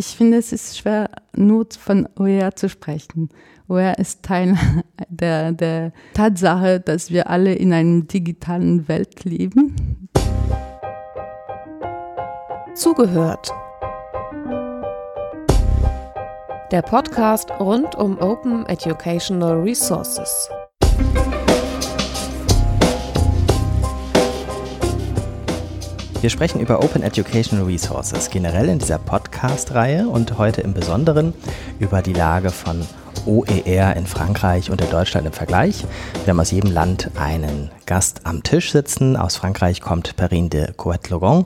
ich finde, es ist schwer, nur von OER zu sprechen. OER ist Teil der, der Tatsache, dass wir alle in einer digitalen Welt leben. Zugehört. Der Podcast rund um Open Educational Resources. Wir sprechen über Open Educational Resources generell in dieser Podcast-Reihe und heute im Besonderen über die Lage von OER in Frankreich und in Deutschland im Vergleich. Wir haben aus jedem Land einen Gast am Tisch sitzen. Aus Frankreich kommt Perrine de Coët-Logon.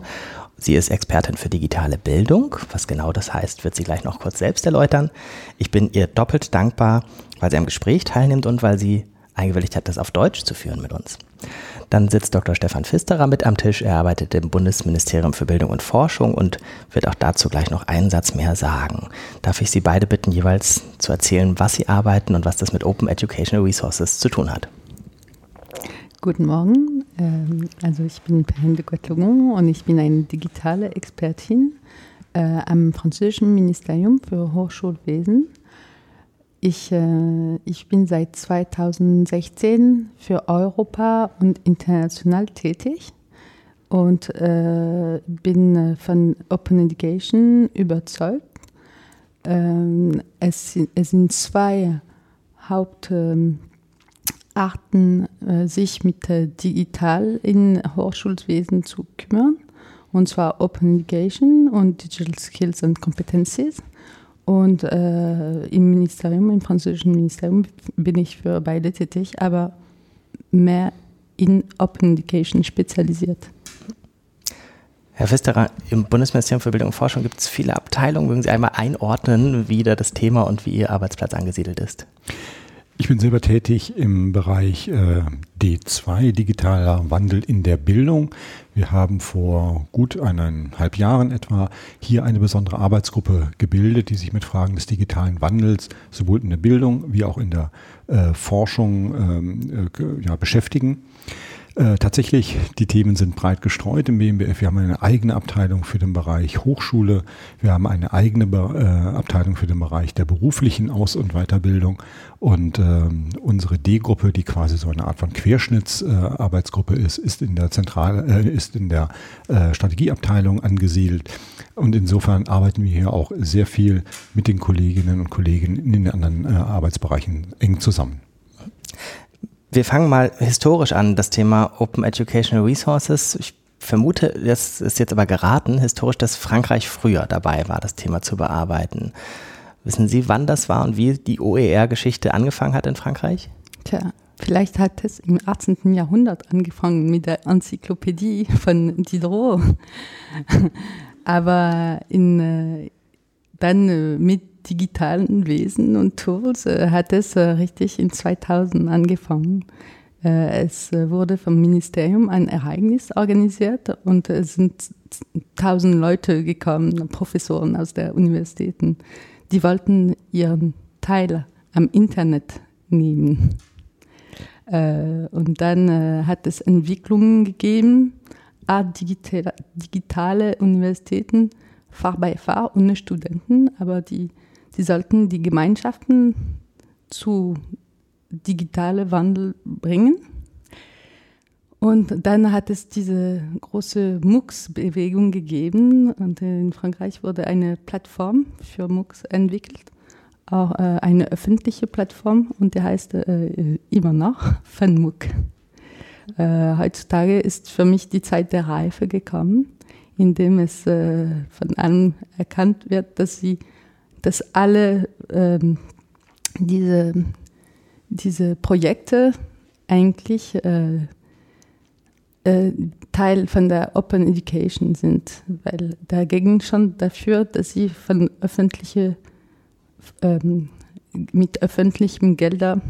Sie ist Expertin für digitale Bildung. Was genau das heißt, wird sie gleich noch kurz selbst erläutern. Ich bin ihr doppelt dankbar, weil sie am Gespräch teilnimmt und weil sie eingewilligt hat, das auf Deutsch zu führen mit uns. Dann sitzt Dr. Stefan Pfisterer mit am Tisch. Er arbeitet im Bundesministerium für Bildung und Forschung und wird auch dazu gleich noch einen Satz mehr sagen. Darf ich Sie beide bitten, jeweils zu erzählen, was Sie arbeiten und was das mit Open Educational Resources zu tun hat? Guten Morgen. Ähm, also ich bin Perrine de Coetlogon und ich bin eine digitale Expertin äh, am französischen Ministerium für Hochschulwesen. Ich, äh, ich bin seit 2016 für Europa und international tätig und äh, bin äh, von Open Education überzeugt. Ähm, es, es, sind zwei Hauptarten, äh, sich mit äh, digital in Hochschulwesen zu kümmern, und zwar Open Education und Digital Skills and Competencies. Und äh, im Ministerium, im französischen Ministerium, bin ich für beide tätig, aber mehr in Open Education spezialisiert. Herr Pfisterer, im Bundesministerium für Bildung und Forschung gibt es viele Abteilungen. Mögen Sie einmal einordnen, wie da das Thema und wie Ihr Arbeitsplatz angesiedelt ist? Ich bin selber tätig im Bereich äh, D2, digitaler Wandel in der Bildung. Wir haben vor gut eineinhalb Jahren etwa hier eine besondere Arbeitsgruppe gebildet, die sich mit Fragen des digitalen Wandels sowohl in der Bildung wie auch in der äh, Forschung ähm, äh, ja, beschäftigen. Äh, tatsächlich, die Themen sind breit gestreut im BMBF. Wir haben eine eigene Abteilung für den Bereich Hochschule. Wir haben eine eigene Be äh, Abteilung für den Bereich der beruflichen Aus- und Weiterbildung. Und ähm, unsere D-Gruppe, die quasi so eine Art von Querschnittsarbeitsgruppe äh, ist, ist in der Zentrale, äh, ist in der äh, Strategieabteilung angesiedelt. Und insofern arbeiten wir hier auch sehr viel mit den Kolleginnen und Kollegen in den anderen Arbeitsbereichen eng zusammen. Wir fangen mal historisch an, das Thema Open Educational Resources. Ich vermute, das ist jetzt aber geraten, historisch, dass Frankreich früher dabei war, das Thema zu bearbeiten. Wissen Sie, wann das war und wie die OER-Geschichte angefangen hat in Frankreich? Tja, vielleicht hat es im 18. Jahrhundert angefangen mit der Enzyklopädie von Diderot. aber in, äh, dann äh, mit digitalen Wesen und Tools äh, hat es richtig in 2000 angefangen. Es wurde vom Ministerium ein Ereignis organisiert und es sind tausend Leute gekommen, Professoren aus der Universitäten. Die wollten ihren Teil am Internet nehmen. Äh, und dann äh, hat es Entwicklungen gegeben, Art digitale, digitale Universitäten, Fahr bei Fahr ohne Studenten, aber die Sie sollten die Gemeinschaften zu digitale Wandel bringen. Und dann hat es diese große MOOCs-Bewegung gegeben und in Frankreich wurde eine Plattform für MOOCs entwickelt, auch äh, eine öffentliche Plattform und die heißt äh, immer noch FunMOOC. Äh, heutzutage ist für mich die Zeit der Reife gekommen, indem es von allen erkannt wird, dass sie dass alle ähm, diese, diese Projekte eigentlich äh, Teil von der Open Education sind, weil dagegen schon dafür, dass sie von öffentliche, ähm, mit öffentlichem Gelder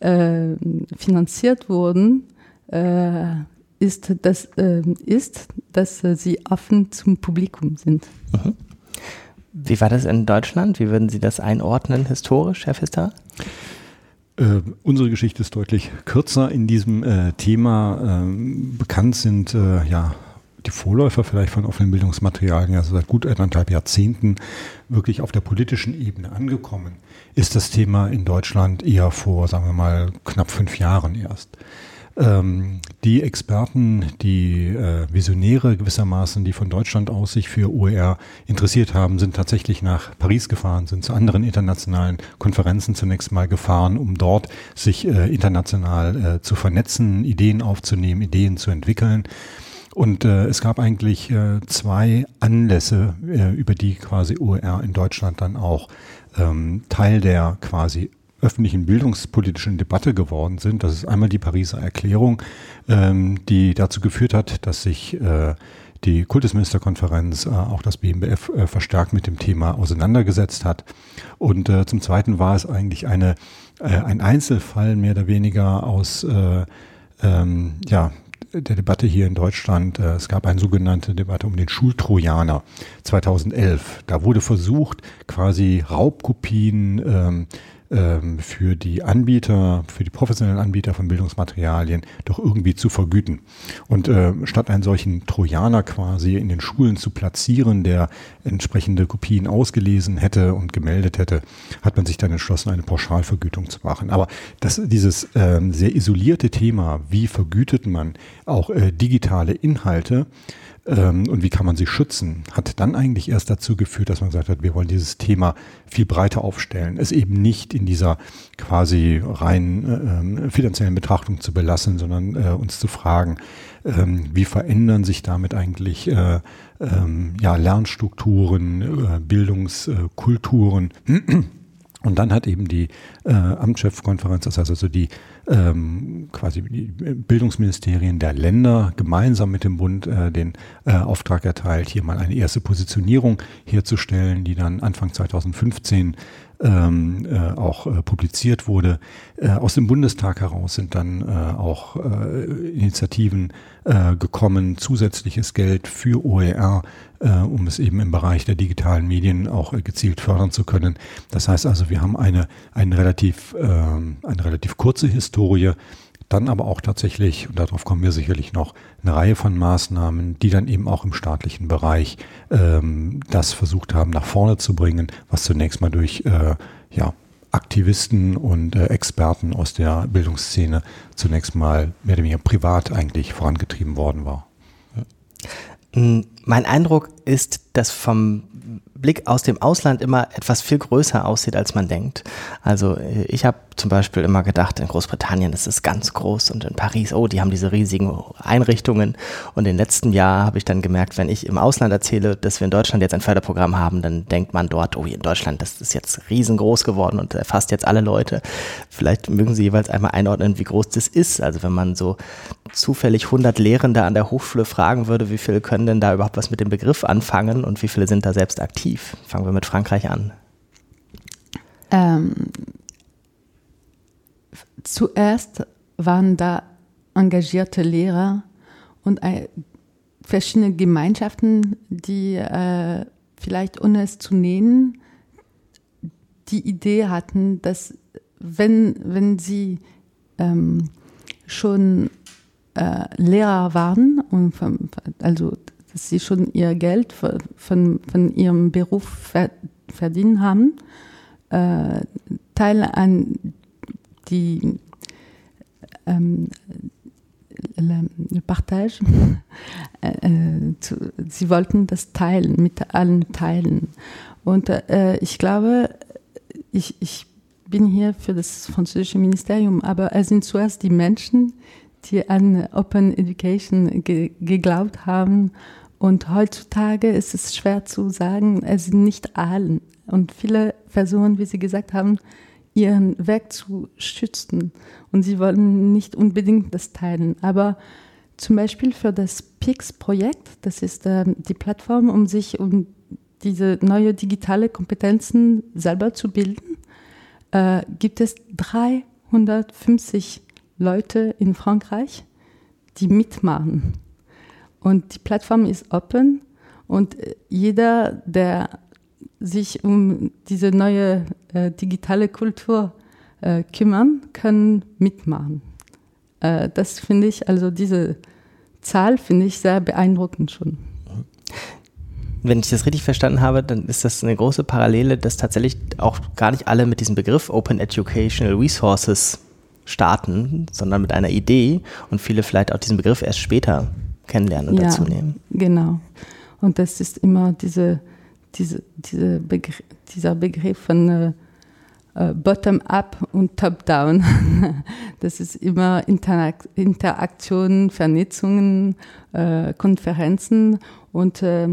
äh, finanziert wurden, äh, ist, das, äh, ist, dass sie offen zum Publikum sind. Mhm. Wie war das in Deutschland? Wie würden Sie das einordnen historisch, Herr Pfister? Äh, unsere Geschichte ist deutlich kürzer in diesem äh, Thema. Ähm, bekannt sind äh, ja die Vorläufer vielleicht von offenen Bildungsmaterialien, also seit gut eineinhalb Jahrzehnten wirklich auf der politischen Ebene angekommen, ist das Thema in Deutschland eher vor, sagen wir mal, knapp fünf Jahren erst. Ähm, die Experten, die äh, Visionäre gewissermaßen, die von Deutschland aus sich für OER interessiert haben, sind tatsächlich nach Paris gefahren, sind zu anderen internationalen Konferenzen zunächst mal gefahren, um dort sich äh, international äh, zu vernetzen, Ideen aufzunehmen, Ideen zu entwickeln. Und äh, es gab eigentlich äh, zwei Anlässe, äh, über die quasi OER in Deutschland dann auch ähm, Teil der quasi öffentlichen bildungspolitischen Debatte geworden sind. Das ist einmal die Pariser Erklärung, ähm, die dazu geführt hat, dass sich äh, die Kultusministerkonferenz, äh, auch das BMBF, äh, verstärkt mit dem Thema auseinandergesetzt hat. Und äh, zum Zweiten war es eigentlich eine, äh, ein Einzelfall mehr oder weniger aus äh, ähm, ja, der Debatte hier in Deutschland. Äh, es gab eine sogenannte Debatte um den Schultrojaner 2011. Da wurde versucht, quasi Raubkopien ähm, ähm, für die Anbieter, für die professionellen Anbieter von Bildungsmaterialien doch irgendwie zu vergüten. Und äh, statt einen solchen Trojaner quasi in den Schulen zu platzieren, der entsprechende Kopien ausgelesen hätte und gemeldet hätte, hat man sich dann entschlossen, eine Pauschalvergütung zu machen. Aber das, dieses ähm, sehr isolierte Thema, wie vergütet man auch äh, digitale Inhalte, ähm, und wie kann man sie schützen, hat dann eigentlich erst dazu geführt, dass man gesagt hat, wir wollen dieses Thema viel breiter aufstellen, es eben nicht in dieser quasi rein äh, finanziellen Betrachtung zu belassen, sondern äh, uns zu fragen, äh, wie verändern sich damit eigentlich äh, ähm, ja, Lernstrukturen, äh, Bildungskulturen. Und dann hat eben die äh, Amtschefkonferenz, das heißt also die ähm, quasi die Bildungsministerien der Länder gemeinsam mit dem Bund äh, den äh, Auftrag erteilt, hier mal eine erste Positionierung herzustellen, die dann Anfang 2015 ähm, äh, auch äh, publiziert wurde. Äh, aus dem Bundestag heraus sind dann äh, auch äh, Initiativen äh, gekommen, zusätzliches Geld für OER, äh, um es eben im Bereich der digitalen Medien auch äh, gezielt fördern zu können. Das heißt also, wir haben eine, eine, relativ, äh, eine relativ kurze Historie, dann aber auch tatsächlich, und darauf kommen wir sicherlich noch, eine Reihe von Maßnahmen, die dann eben auch im staatlichen Bereich ähm, das versucht haben, nach vorne zu bringen, was zunächst mal durch äh, ja, Aktivisten und äh, Experten aus der Bildungsszene zunächst mal mehr oder weniger privat eigentlich vorangetrieben worden war. Hm, mein Eindruck ist, dass vom Blick aus dem Ausland immer etwas viel größer aussieht, als man denkt. Also äh, ich habe zum Beispiel immer gedacht, in Großbritannien ist es ganz groß und in Paris, oh, die haben diese riesigen Einrichtungen. Und im letzten Jahr habe ich dann gemerkt, wenn ich im Ausland erzähle, dass wir in Deutschland jetzt ein Förderprogramm haben, dann denkt man dort, oh, in Deutschland, das ist jetzt riesengroß geworden und erfasst jetzt alle Leute. Vielleicht mögen Sie jeweils einmal einordnen, wie groß das ist. Also wenn man so zufällig 100 Lehrende an der Hochschule fragen würde, wie viele können denn da überhaupt was mit dem Begriff anfangen und wie viele sind da selbst aktiv? Fangen wir mit Frankreich an. Ähm, zuerst waren da engagierte Lehrer und verschiedene Gemeinschaften, die äh, vielleicht ohne es zu nennen, die Idee hatten, dass wenn, wenn sie ähm, schon äh, Lehrer waren, und also dass sie schon ihr Geld von, von, ihrem Beruf ver, verdient haben, äh, Teil an die ähm, Partage, äh, äh, zu, sie wollten das teilen, mit allen teilen. Und äh, ich glaube, ich, ich bin hier für das französische Ministerium, aber es sind zuerst die Menschen, die an Open Education ge geglaubt haben. Und heutzutage ist es schwer zu sagen, es sind nicht allen. Und viele versuchen, wie Sie gesagt haben, ihren Werk zu schützen. Und sie wollen nicht unbedingt das teilen. Aber zum Beispiel für das PIX-Projekt, das ist äh, die Plattform, um sich um diese neue digitale Kompetenzen selber zu bilden, äh, gibt es 350 Leute in Frankreich, die mitmachen. Und die Plattform ist open und äh, jeder, der sich um diese neue äh, digitale Kultur äh, kümmern, können mitmachen. Äh, das finde ich, also diese Zahl finde ich sehr beeindruckend schon. Wenn ich das richtig verstanden habe, dann ist das eine große Parallele, dass tatsächlich auch gar nicht alle mit diesem Begriff Open Educational Resources starten, sondern mit einer Idee und viele vielleicht auch diesen Begriff erst später kennenlernen und ja, dazu nehmen. Genau. Und das ist immer diese, diese, diese Begr dieser Begriff von äh, äh Bottom-up und Top-down. das ist immer Interakt Interaktion, Vernetzungen, äh, Konferenzen und äh,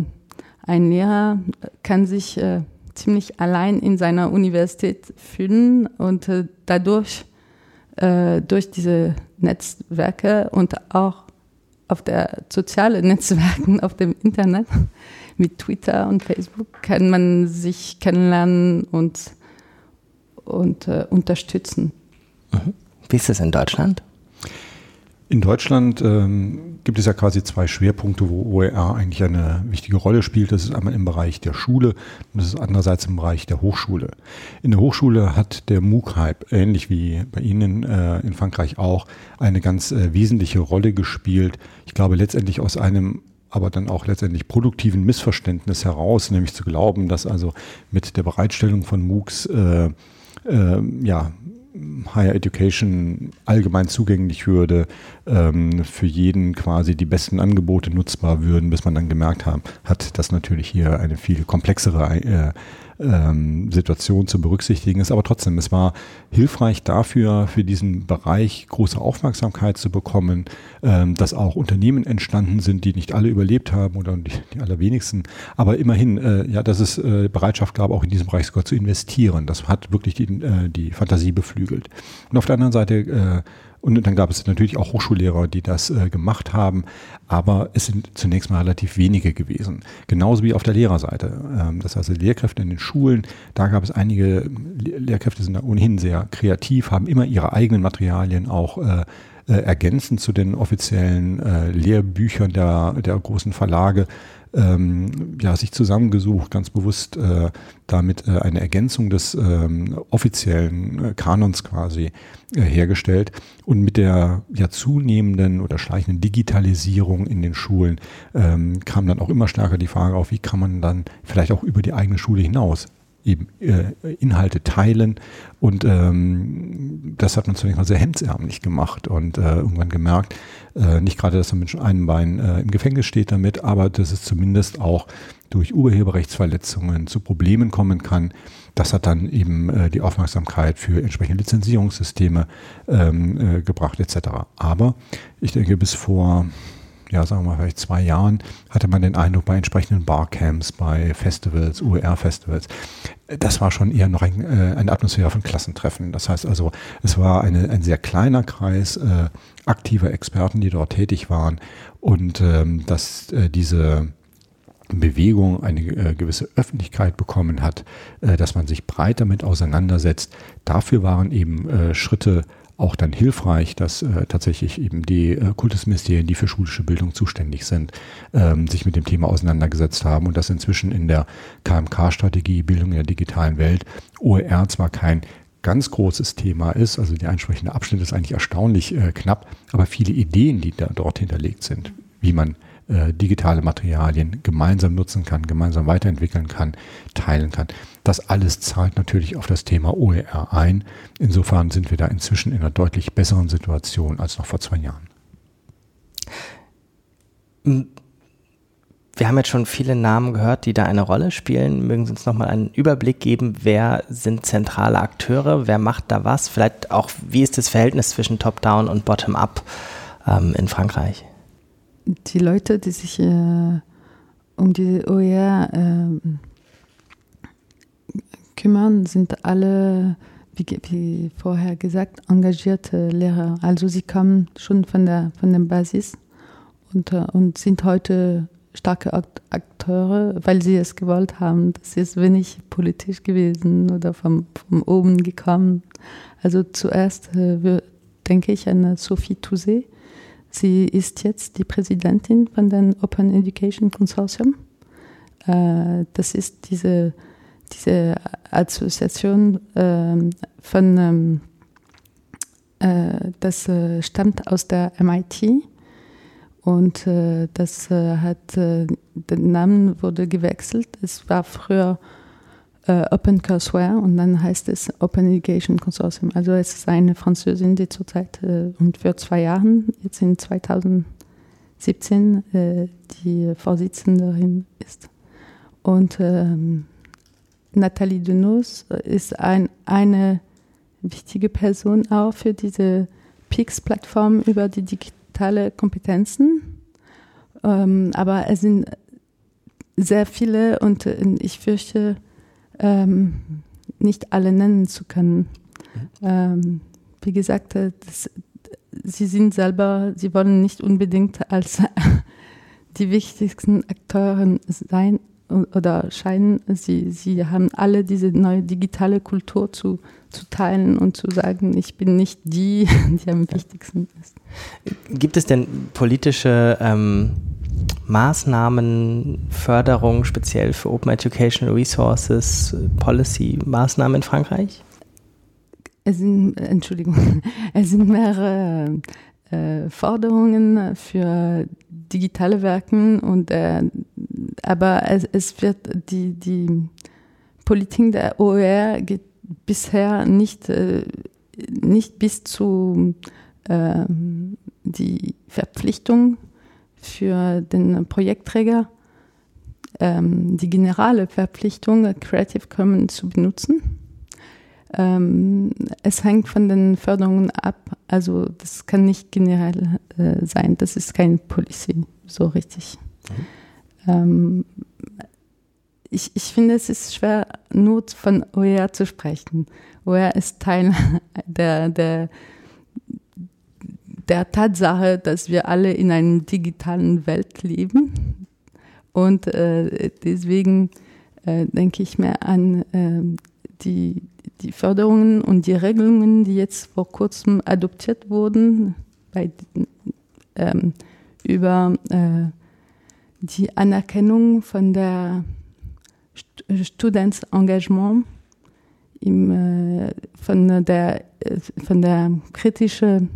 ein Lehrer kann sich äh, ziemlich allein in seiner Universität fühlen und äh, dadurch äh, durch diese Netzwerke und auch auf der sozialen Netzwerken auf dem Internet mit Twitter und Facebook kann man sich kennenlernen und, und äh, unterstützen. Mhm. Wie ist das in Deutschland? In Deutschland ähm, gibt es ja quasi zwei Schwerpunkte, wo OER eigentlich eine wichtige Rolle spielt. Das ist einmal im Bereich der Schule und das ist andererseits im Bereich der Hochschule. In der Hochschule hat der MOOC-Hype, ähnlich wie bei Ihnen äh, in Frankreich auch, eine ganz äh, wesentliche Rolle gespielt. Ich glaube letztendlich aus einem aber dann auch letztendlich produktiven Missverständnis heraus, nämlich zu glauben, dass also mit der Bereitstellung von MOOCs äh, äh, ja, Higher Education allgemein zugänglich würde, ähm, für jeden quasi die besten Angebote nutzbar würden, bis man dann gemerkt haben, hat, dass natürlich hier eine viel komplexere äh, ähm, Situation zu berücksichtigen ist. Aber trotzdem, es war hilfreich dafür, für diesen Bereich große Aufmerksamkeit zu bekommen, ähm, dass auch Unternehmen entstanden sind, die nicht alle überlebt haben oder die, die allerwenigsten. Aber immerhin, äh, ja, dass es äh, Bereitschaft gab, auch in diesem Bereich sogar zu investieren. Das hat wirklich die, äh, die Fantasie beflügelt. Und auf der anderen Seite äh, und dann gab es natürlich auch Hochschullehrer, die das äh, gemacht haben, aber es sind zunächst mal relativ wenige gewesen. Genauso wie auf der Lehrerseite. Ähm, das heißt, Lehrkräfte in den Schulen, da gab es einige Lehrkräfte, sind da ohnehin sehr kreativ, haben immer ihre eigenen Materialien auch äh, äh, ergänzend zu den offiziellen äh, Lehrbüchern der, der großen Verlage ähm, ja, sich zusammengesucht, ganz bewusst äh, damit äh, eine Ergänzung des ähm, offiziellen äh, Kanons quasi äh, hergestellt. Und mit der ja zunehmenden oder schleichenden Digitalisierung in den Schulen ähm, kam dann auch immer stärker die Frage auf, wie kann man dann vielleicht auch über die eigene Schule hinaus eben äh, Inhalte teilen. Und ähm, das hat man zunächst mal sehr hemdsärmlich gemacht und äh, irgendwann gemerkt, äh, nicht gerade, dass man mit einem Bein äh, im Gefängnis steht damit, aber dass es zumindest auch durch Urheberrechtsverletzungen zu Problemen kommen kann. Das hat dann eben äh, die Aufmerksamkeit für entsprechende Lizenzierungssysteme ähm, äh, gebracht etc. Aber ich denke, bis vor ja, sagen wir mal, vielleicht zwei Jahren hatte man den Eindruck bei entsprechenden Barcamps, bei Festivals, UER-Festivals, das war schon eher noch ein, äh, eine Atmosphäre von Klassentreffen. Das heißt also, es war eine, ein sehr kleiner Kreis äh, aktiver Experten, die dort tätig waren und ähm, dass äh, diese Bewegung eine äh, gewisse Öffentlichkeit bekommen hat, äh, dass man sich breit damit auseinandersetzt. Dafür waren eben äh, Schritte auch dann hilfreich, dass äh, tatsächlich eben die äh, Kultusministerien, die für schulische Bildung zuständig sind, ähm, sich mit dem Thema auseinandergesetzt haben und dass inzwischen in der KMK-Strategie Bildung in der digitalen Welt OER zwar kein ganz großes Thema ist, also der entsprechende Abschnitt ist eigentlich erstaunlich äh, knapp, aber viele Ideen, die da dort hinterlegt sind, wie man äh, digitale Materialien gemeinsam nutzen kann, gemeinsam weiterentwickeln kann, teilen kann. Das alles zahlt natürlich auf das Thema OER ein. Insofern sind wir da inzwischen in einer deutlich besseren Situation als noch vor zwei Jahren. Wir haben jetzt schon viele Namen gehört, die da eine Rolle spielen. Mögen Sie uns nochmal einen Überblick geben, wer sind zentrale Akteure, wer macht da was? Vielleicht auch, wie ist das Verhältnis zwischen Top-Down und Bottom-Up ähm, in Frankreich? Die Leute, die sich äh, um diese OER äh, kümmern, sind alle, wie, wie, vorher gesagt, engagierte Lehrer. Also sie kommen schon von der, von der Basis und, äh, und sind heute starke Akteure, weil sie es gewollt haben. Das ist wenig politisch gewesen oder vom, von oben gekommen. Also zuerst äh, denke ich an Sophie Touzé, Sie ist jetzt die Präsidentin von dem Open Education Consortium. Äh, das ist diese, diese Assoziation ähm, von, ähm, äh, das äh, stammt aus der MIT Und das hat, äh, der Name wurde gewechselt. Es war früher äh, Open Courseware und dann heißt es Open Education Consortium. Also es ist eine Französin, die zurzeit äh, und für zwei Jahren, jetzt in 2017, äh, die Vorsitzenderin ist. Und ähm, Nathalie Denos ist ein, eine wichtige Person auch für diese PIX-Plattform über die digitale Kompetenzen. Ähm, aber es sind sehr viele und äh, ich fürchte, ähm, nicht alle nennen zu können. Ähm, wie gesagt, äh, das, sie sind selber, sie wollen nicht unbedingt als die wichtigsten Akteuren sein oder scheinen, sie, sie haben alle diese neue digitale Kultur zu, zu teilen und zu sagen, ich bin nicht die, die am wichtigsten ist. Gibt es denn politische ähm, Maßnahmen, Förderung speziell für Open Educational Resources, Policy-Maßnahmen in Frankreich? Es sind, Entschuldigung, es sind mehrere äh, Forderungen für digitale Werken und äh, aber es, es, wird die, die Politik der OER geht bisher nicht, äh, nicht bis zu äh, die Verpflichtung für den Projektträger ähm, die generale Verpflichtung, Creative Commons zu benutzen. Ähm, es hängt von den Förderungen ab. Also das kann nicht generell äh, sein. Das ist kein Policy so richtig. Mhm. Ähm, ich, ich finde, es ist schwer, nur von OER zu sprechen. OER ist Teil der, der, der Tatsache, dass wir alle in einer digitalen Welt leben. Und äh, deswegen äh, denke ich mir an äh, die, die Förderungen und die Regelungen, die jetzt vor kurzem adoptiert wurden, bei, ähm, über äh, die Anerkennung von der St Studentsengagement im, äh, von der, äh, von der kritischen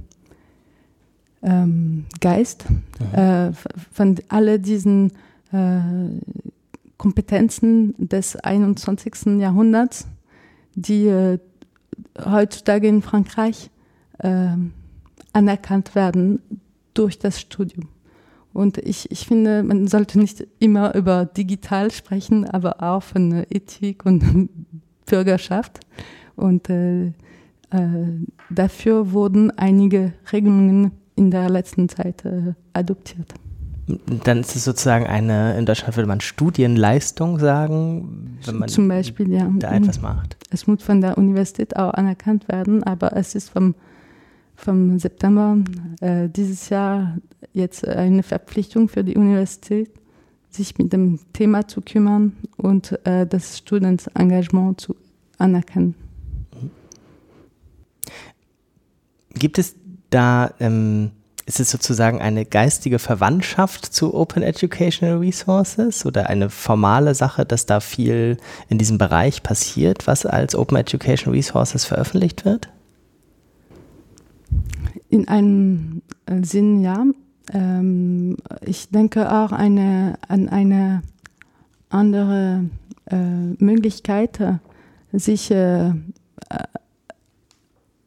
ähm, Geist, äh, von all diesen äh, Kompetenzen des 21. Jahrhunderts, die äh, heutzutage in Frankreich äh, anerkannt werden durch das Studium. Und ich, ich finde, man sollte nicht immer über digital sprechen, aber auch von Ethik und Bürgerschaft. Und äh, äh, dafür wurden einige Regelungen in der letzten Zeit äh, adoptiert. Dann ist es sozusagen eine, in Deutschland würde man Studienleistung sagen, wenn man Zum Beispiel, ja. da etwas macht. Es muss von der Universität auch anerkannt werden, aber es ist vom, vom September äh, dieses Jahr jetzt eine Verpflichtung für die Universität, sich mit dem Thema zu kümmern und äh, das Studentenengagement zu anerkennen. Gibt es da, ähm, ist es sozusagen eine geistige Verwandtschaft zu Open Educational Resources oder eine formale Sache, dass da viel in diesem Bereich passiert, was als Open Educational Resources veröffentlicht wird? In einem äh, Sinn ja. Ähm, ich denke auch eine, an eine andere äh, Möglichkeit, sich äh, äh,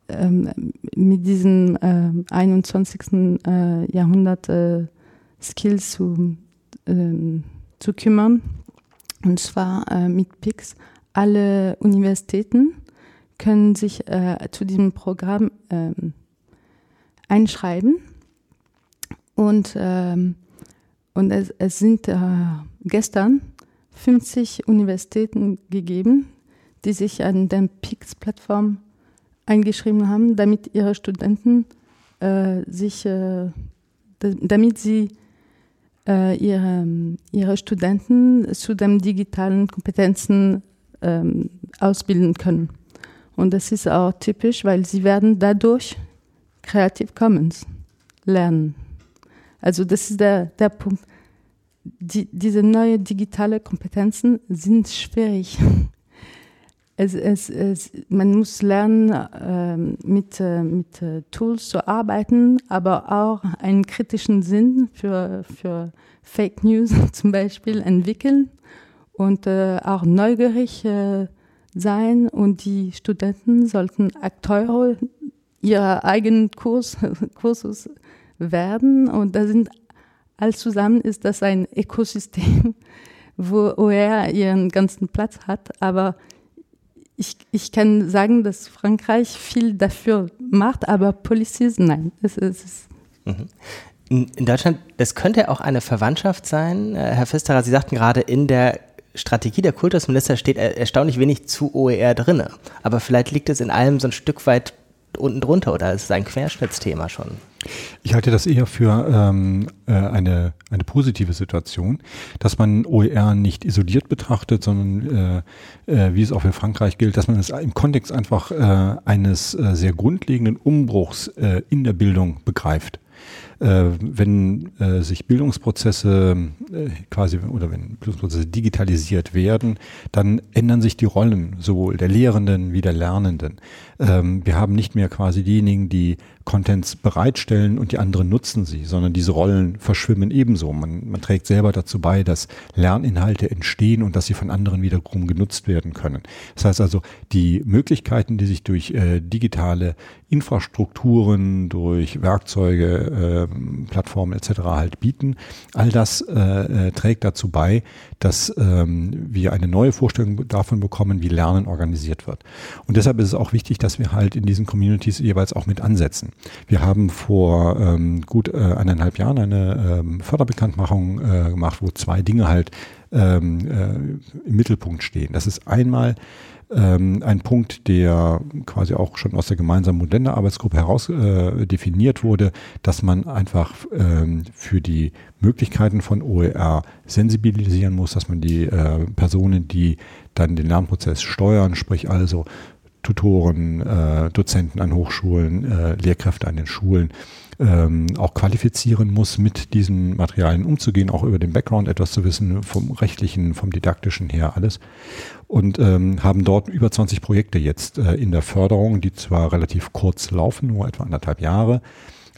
ähm, mit diesem äh, 21. Äh, Jahrhundert äh, Skills zu, ähm, zu kümmern. Und zwar mit PIX. Alle Universitäten können sich zu diesem Programm ähm, einschreiben und, ähm, und es, es sind äh, gestern 50 Universitäten gegeben, die sich an der PIX-Plattform eingeschrieben haben, damit ihre Studenten äh, sich, äh, damit sie äh, ihre, ihre Studenten zu den digitalen Kompetenzen ähm, ausbilden können. Und das ist auch typisch, weil sie werden dadurch Creative Commons lernen. Also das ist der, der Punkt. Die, diese neuen digitale Kompetenzen sind schwierig es, es, es, man muss lernen, äh, mit, äh, mit äh, Tools zu arbeiten, aber auch einen kritischen Sinn für, für Fake News zum Beispiel entwickeln und äh, auch neugierig sein. Und die Studenten sollten Akteure ihrer eigenen Kurs, Kursus werden. Und da sind alles zusammen ist das ein Ökosystem, wo OER ihren ganzen Platz hat. Aber ich, ich kann sagen, dass Frankreich viel dafür macht, aber Policies nein. Es, es ist mhm. In Deutschland, das könnte auch eine Verwandtschaft sein. Äh, Herr Pfisterer, Sie sagten gerade, in der Strategie der Kultusminister steht erstaunlich wenig zu OER drin. Aber vielleicht liegt es in allem so ein Stück weit unten drunter oder ist es ein Querschnittsthema schon? Ich halte das eher für ähm, äh, eine, eine positive Situation, dass man OER nicht isoliert betrachtet, sondern äh, äh, wie es auch für Frankreich gilt, dass man es im Kontext einfach äh, eines äh, sehr grundlegenden Umbruchs äh, in der Bildung begreift wenn äh, sich Bildungsprozesse äh, quasi oder wenn Bildungsprozesse digitalisiert werden, dann ändern sich die Rollen sowohl der Lehrenden wie der Lernenden. Ähm, wir haben nicht mehr quasi diejenigen, die Contents bereitstellen und die anderen nutzen sie, sondern diese Rollen verschwimmen ebenso. Man, man trägt selber dazu bei, dass Lerninhalte entstehen und dass sie von anderen wiederum genutzt werden können. Das heißt also, die Möglichkeiten, die sich durch äh, digitale Infrastrukturen, durch Werkzeuge, äh, Plattformen etc. halt bieten. All das äh, äh, trägt dazu bei, dass ähm, wir eine neue Vorstellung davon bekommen, wie Lernen organisiert wird. Und deshalb ist es auch wichtig, dass wir halt in diesen Communities jeweils auch mit ansetzen. Wir haben vor ähm, gut äh, eineinhalb Jahren eine ähm, Förderbekanntmachung äh, gemacht, wo zwei Dinge halt ähm, äh, im Mittelpunkt stehen. Das ist einmal ähm, ein Punkt, der quasi auch schon aus der gemeinsamen Modelle-Arbeitsgruppe heraus äh, definiert wurde, dass man einfach ähm, für die Möglichkeiten von OER sensibilisieren muss, dass man die äh, Personen, die dann den Lernprozess steuern, sprich also Tutoren, äh, Dozenten an Hochschulen, äh, Lehrkräfte an den Schulen, ähm, auch qualifizieren muss, mit diesen Materialien umzugehen, auch über den Background etwas zu wissen, vom rechtlichen, vom didaktischen her alles. Und ähm, haben dort über 20 Projekte jetzt äh, in der Förderung, die zwar relativ kurz laufen, nur etwa anderthalb Jahre,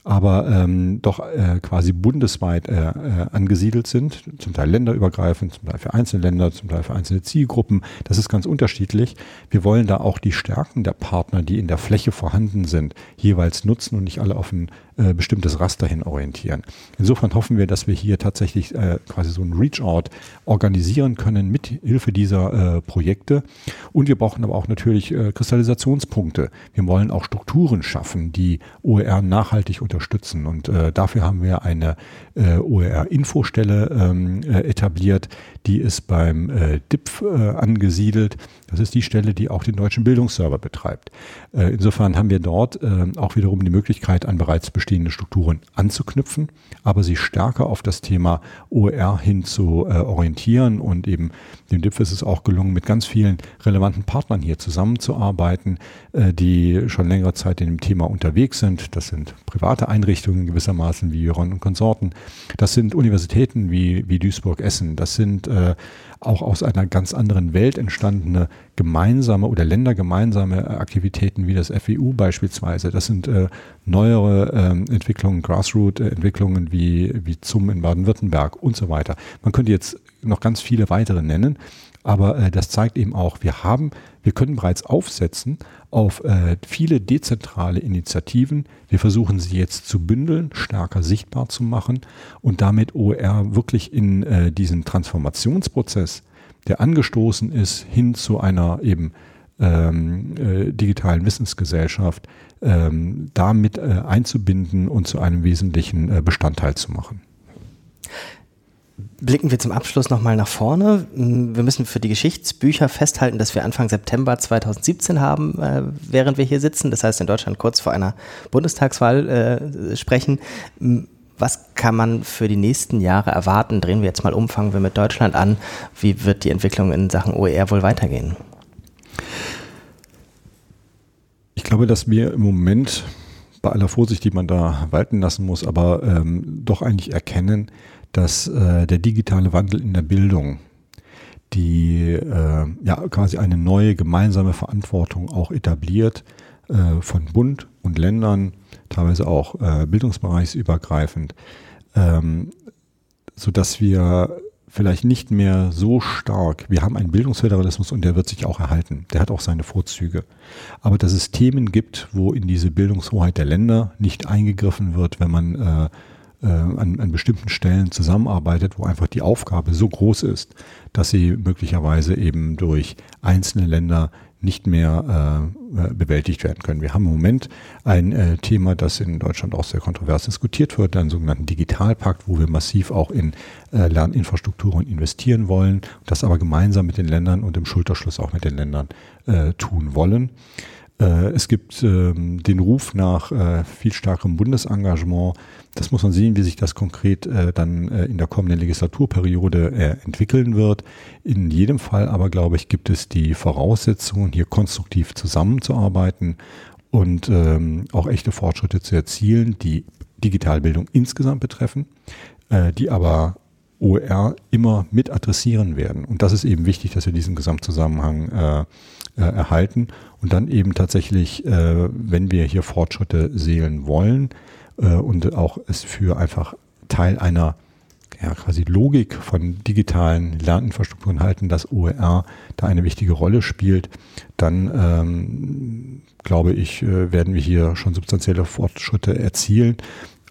aber ähm, doch äh, quasi bundesweit äh, äh, angesiedelt sind, zum Teil länderübergreifend, zum Teil für einzelne Länder, zum Teil für einzelne Zielgruppen. Das ist ganz unterschiedlich. Wir wollen da auch die Stärken der Partner, die in der Fläche vorhanden sind, jeweils nutzen und nicht alle auf ein äh, bestimmtes Raster hin orientieren. Insofern hoffen wir, dass wir hier tatsächlich äh, quasi so ein Reach-out organisieren können mit Hilfe dieser äh, Projekte. Und wir brauchen aber auch natürlich äh, Kristallisationspunkte. Wir wollen auch Strukturen schaffen, die OER nachhaltig unterstützen. Und äh, dafür haben wir eine äh, OER-Infostelle ähm, äh, etabliert, die ist beim äh, DIPF äh, angesiedelt. Das ist die Stelle, die auch den deutschen Bildungsserver betreibt. Äh, insofern haben wir dort äh, auch wiederum die Möglichkeit, an bereits bestehende Strukturen anzuknüpfen, aber sie stärker auf das Thema OER hin zu äh, orientieren. Und eben dem DIPF ist es auch gelungen, mit ganz vielen relevanten Partnern hier zusammenzuarbeiten, die schon längere Zeit in dem Thema unterwegs sind. Das sind private Einrichtungen gewissermaßen wie Ron und Konsorten. Das sind Universitäten wie, wie Duisburg-Essen. Das sind auch aus einer ganz anderen Welt entstandene gemeinsame oder ländergemeinsame Aktivitäten wie das FEU beispielsweise. Das sind äh, neuere äh, Entwicklungen, Grassroot-Entwicklungen wie, wie ZUM in Baden-Württemberg und so weiter. Man könnte jetzt noch ganz viele weitere nennen. Aber äh, das zeigt eben auch, wir haben, wir können bereits aufsetzen auf äh, viele dezentrale Initiativen. Wir versuchen sie jetzt zu bündeln, stärker sichtbar zu machen und damit OER wirklich in äh, diesen Transformationsprozess, der angestoßen ist, hin zu einer eben ähm, äh, digitalen Wissensgesellschaft, ähm, damit äh, einzubinden und zu einem wesentlichen äh, Bestandteil zu machen. Blicken wir zum Abschluss nochmal nach vorne. Wir müssen für die Geschichtsbücher festhalten, dass wir Anfang September 2017 haben, äh, während wir hier sitzen. Das heißt, in Deutschland kurz vor einer Bundestagswahl äh, sprechen. Was kann man für die nächsten Jahre erwarten? Drehen wir jetzt mal um, fangen wir mit Deutschland an. Wie wird die Entwicklung in Sachen OER wohl weitergehen? Ich glaube, dass wir im Moment bei aller Vorsicht, die man da walten lassen muss, aber ähm, doch eigentlich erkennen, dass äh, der digitale Wandel in der Bildung, die äh, ja quasi eine neue gemeinsame Verantwortung auch etabliert äh, von Bund und Ländern, teilweise auch äh, bildungsbereichsübergreifend, ähm, so dass wir vielleicht nicht mehr so stark. Wir haben einen Bildungsföderalismus und der wird sich auch erhalten. Der hat auch seine Vorzüge. Aber dass es Themen gibt, wo in diese Bildungshoheit der Länder nicht eingegriffen wird, wenn man äh, äh, an, an bestimmten Stellen zusammenarbeitet, wo einfach die Aufgabe so groß ist, dass sie möglicherweise eben durch einzelne Länder nicht mehr äh, bewältigt werden können. Wir haben im Moment ein äh, Thema, das in Deutschland auch sehr kontrovers diskutiert wird, einen sogenannten Digitalpakt, wo wir massiv auch in äh, Lerninfrastrukturen investieren wollen, das aber gemeinsam mit den Ländern und im Schulterschluss auch mit den Ländern äh, tun wollen. Äh, es gibt ähm, den Ruf nach äh, viel stärkerem Bundesengagement. Das muss man sehen, wie sich das konkret äh, dann in der kommenden Legislaturperiode entwickeln wird. In jedem Fall aber, glaube ich, gibt es die Voraussetzungen, hier konstruktiv zusammenzuarbeiten und ähm, auch echte Fortschritte zu erzielen, die Digitalbildung insgesamt betreffen, die aber OER immer mit adressieren werden. Und das ist eben wichtig, dass wir diesen Gesamtzusammenhang äh, erhalten und dann eben tatsächlich, äh, wenn wir hier Fortschritte sehen wollen äh, und auch es für einfach Teil einer ja, quasi Logik von digitalen Lerninfrastrukturen halten, dass OER da eine wichtige Rolle spielt, dann ähm, glaube ich, äh, werden wir hier schon substanzielle Fortschritte erzielen.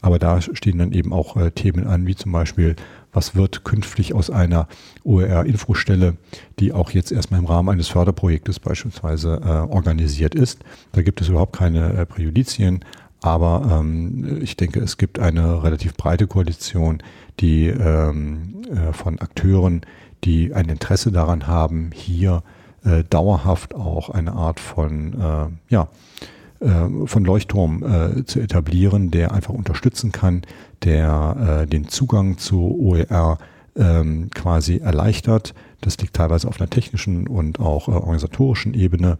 Aber da stehen dann eben auch äh, Themen an, wie zum Beispiel was wird künftig aus einer OER-Infostelle, die auch jetzt erstmal im Rahmen eines Förderprojektes beispielsweise äh, organisiert ist. Da gibt es überhaupt keine äh, Präjudizien, aber ähm, ich denke, es gibt eine relativ breite Koalition, die ähm, äh, von Akteuren, die ein Interesse daran haben, hier äh, dauerhaft auch eine Art von äh, ja, von Leuchtturm äh, zu etablieren, der einfach unterstützen kann, der äh, den Zugang zu OER ähm, quasi erleichtert. Das liegt teilweise auf einer technischen und auch äh, organisatorischen Ebene,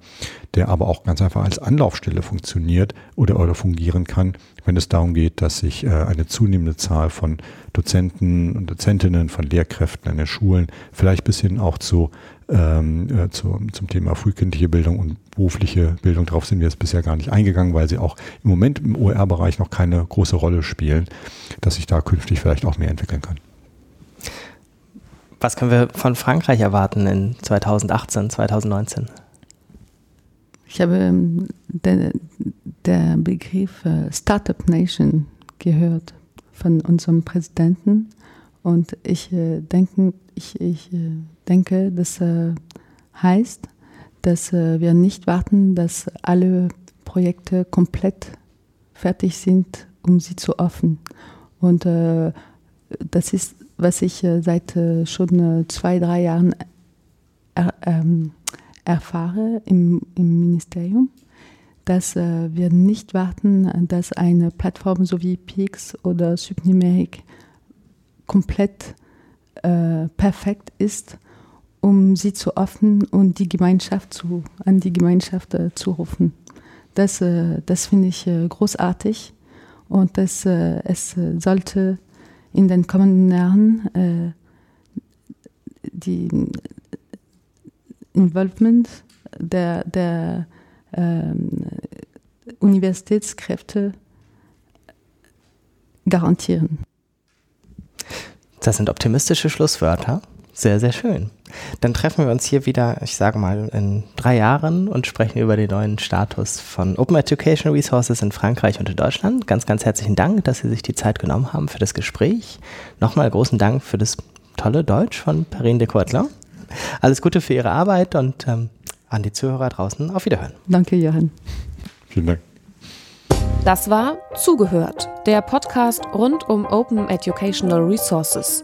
der aber auch ganz einfach als Anlaufstelle funktioniert oder, oder fungieren kann, wenn es darum geht, dass sich äh, eine zunehmende Zahl von Dozenten und Dozentinnen, von Lehrkräften an den Schulen, vielleicht bis hin auch zu ähm, äh, zu, zum Thema frühkindliche Bildung und berufliche Bildung. Darauf sind wir jetzt bisher gar nicht eingegangen, weil sie auch im Moment im OER-Bereich noch keine große Rolle spielen, dass sich da künftig vielleicht auch mehr entwickeln kann. Was können wir von Frankreich erwarten in 2018, 2019? Ich habe ähm, der, der Begriff äh, Startup Nation gehört von unserem Präsidenten und ich äh, denke, ich, ich denke, das äh, heißt, dass äh, wir nicht warten, dass alle Projekte komplett fertig sind, um sie zu öffnen. Und äh, das ist, was ich seit schon zwei, drei Jahren er, ähm, erfahre im, im Ministerium dass äh, wir nicht warten, dass eine Plattform so wie Pix oder Subnumeric komplett äh, perfekt ist, um sie zu öffnen und die Gemeinschaft zu, an die Gemeinschaft äh, zu rufen. Das, äh, das finde ich äh, großartig und das, äh, es sollte in den kommenden Jahren die Involvement der, der ähm, Universitätskräfte garantieren. Das sind optimistische Schlusswörter. Sehr, sehr schön. Dann treffen wir uns hier wieder, ich sage mal, in drei Jahren und sprechen über den neuen Status von Open Education Resources in Frankreich und in Deutschland. Ganz, ganz herzlichen Dank, dass Sie sich die Zeit genommen haben für das Gespräch. Nochmal großen Dank für das tolle Deutsch von Perrine de Courtler. Alles Gute für Ihre Arbeit und ähm, an die Zuhörer draußen auf Wiederhören. Danke, Johann. Vielen Dank. Das war Zugehört, der Podcast rund um Open Educational Resources.